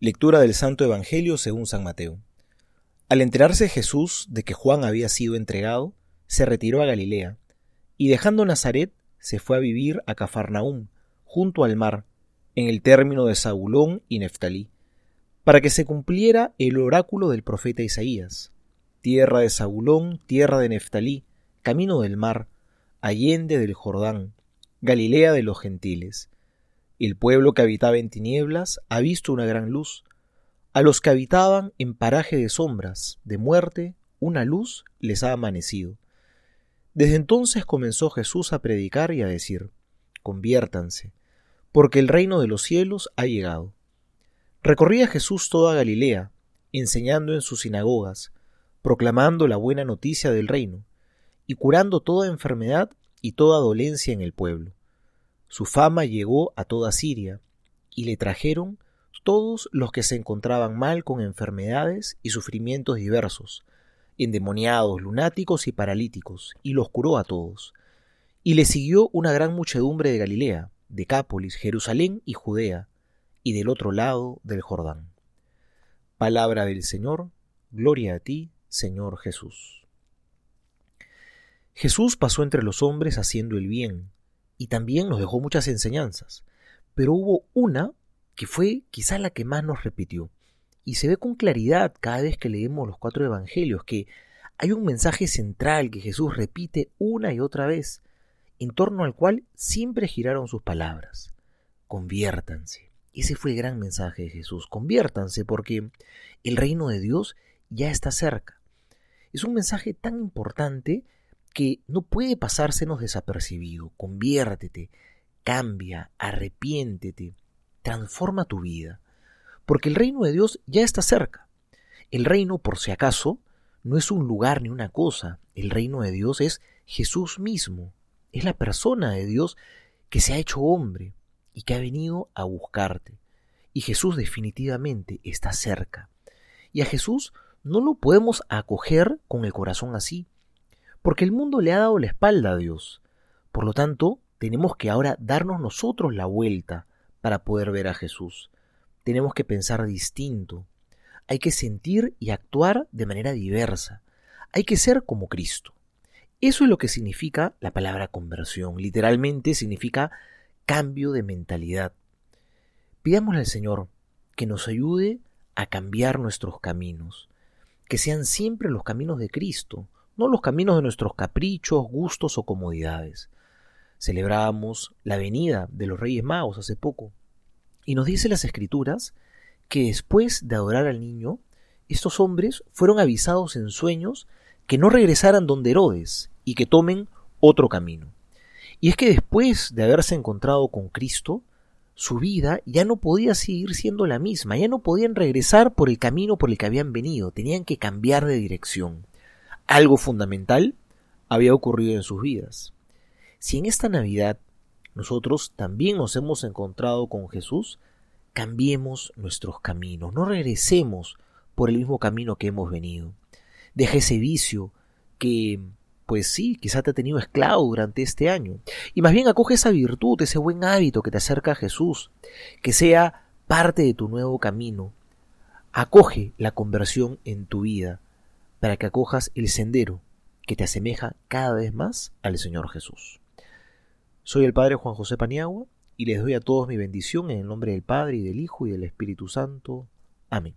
Lectura del Santo Evangelio según San Mateo. Al enterarse Jesús de que Juan había sido entregado, se retiró a Galilea, y dejando Nazaret, se fue a vivir a Cafarnaúm, junto al mar, en el término de Zabulón y Neftalí, para que se cumpliera el oráculo del profeta Isaías. Tierra de Zabulón, tierra de Neftalí, camino del mar, allende del Jordán, Galilea de los gentiles. El pueblo que habitaba en tinieblas ha visto una gran luz. A los que habitaban en paraje de sombras, de muerte, una luz les ha amanecido. Desde entonces comenzó Jesús a predicar y a decir, conviértanse, porque el reino de los cielos ha llegado. Recorría Jesús toda Galilea, enseñando en sus sinagogas, proclamando la buena noticia del reino, y curando toda enfermedad y toda dolencia en el pueblo. Su fama llegó a toda Siria, y le trajeron todos los que se encontraban mal con enfermedades y sufrimientos diversos, endemoniados, lunáticos y paralíticos, y los curó a todos. Y le siguió una gran muchedumbre de Galilea, Decápolis, Jerusalén y Judea, y del otro lado del Jordán. Palabra del Señor, gloria a ti, Señor Jesús. Jesús pasó entre los hombres haciendo el bien, y también nos dejó muchas enseñanzas, pero hubo una que fue quizá la que más nos repitió, y se ve con claridad cada vez que leemos los cuatro evangelios que hay un mensaje central que Jesús repite una y otra vez, en torno al cual siempre giraron sus palabras. Conviértanse. Ese fue el gran mensaje de Jesús. Conviértanse porque el reino de Dios ya está cerca. Es un mensaje tan importante que no puede pasársenos desapercibido. Conviértete, cambia, arrepiéntete, transforma tu vida, porque el reino de Dios ya está cerca. El reino, por si acaso, no es un lugar ni una cosa, el reino de Dios es Jesús mismo, es la persona de Dios que se ha hecho hombre y que ha venido a buscarte. Y Jesús definitivamente está cerca. Y a Jesús no lo podemos acoger con el corazón así, porque el mundo le ha dado la espalda a Dios. Por lo tanto, tenemos que ahora darnos nosotros la vuelta para poder ver a Jesús. Tenemos que pensar distinto. Hay que sentir y actuar de manera diversa. Hay que ser como Cristo. Eso es lo que significa la palabra conversión. Literalmente significa cambio de mentalidad. Pidámosle al Señor que nos ayude a cambiar nuestros caminos, que sean siempre los caminos de Cristo, no los caminos de nuestros caprichos, gustos o comodidades. Celebrábamos la venida de los Reyes Magos hace poco, y nos dice las Escrituras que después de adorar al niño, estos hombres fueron avisados en sueños que no regresaran donde Herodes y que tomen otro camino. Y es que después de haberse encontrado con Cristo, su vida ya no podía seguir siendo la misma, ya no podían regresar por el camino por el que habían venido, tenían que cambiar de dirección algo fundamental había ocurrido en sus vidas. Si en esta Navidad nosotros también nos hemos encontrado con Jesús, cambiemos nuestros caminos, no regresemos por el mismo camino que hemos venido. Deja ese vicio que, pues sí, quizá te ha tenido esclavo durante este año. Y más bien acoge esa virtud, ese buen hábito que te acerca a Jesús, que sea parte de tu nuevo camino. Acoge la conversión en tu vida para que acojas el sendero que te asemeja cada vez más al Señor Jesús. Soy el Padre Juan José Paniagua y les doy a todos mi bendición en el nombre del Padre y del Hijo y del Espíritu Santo. Amén.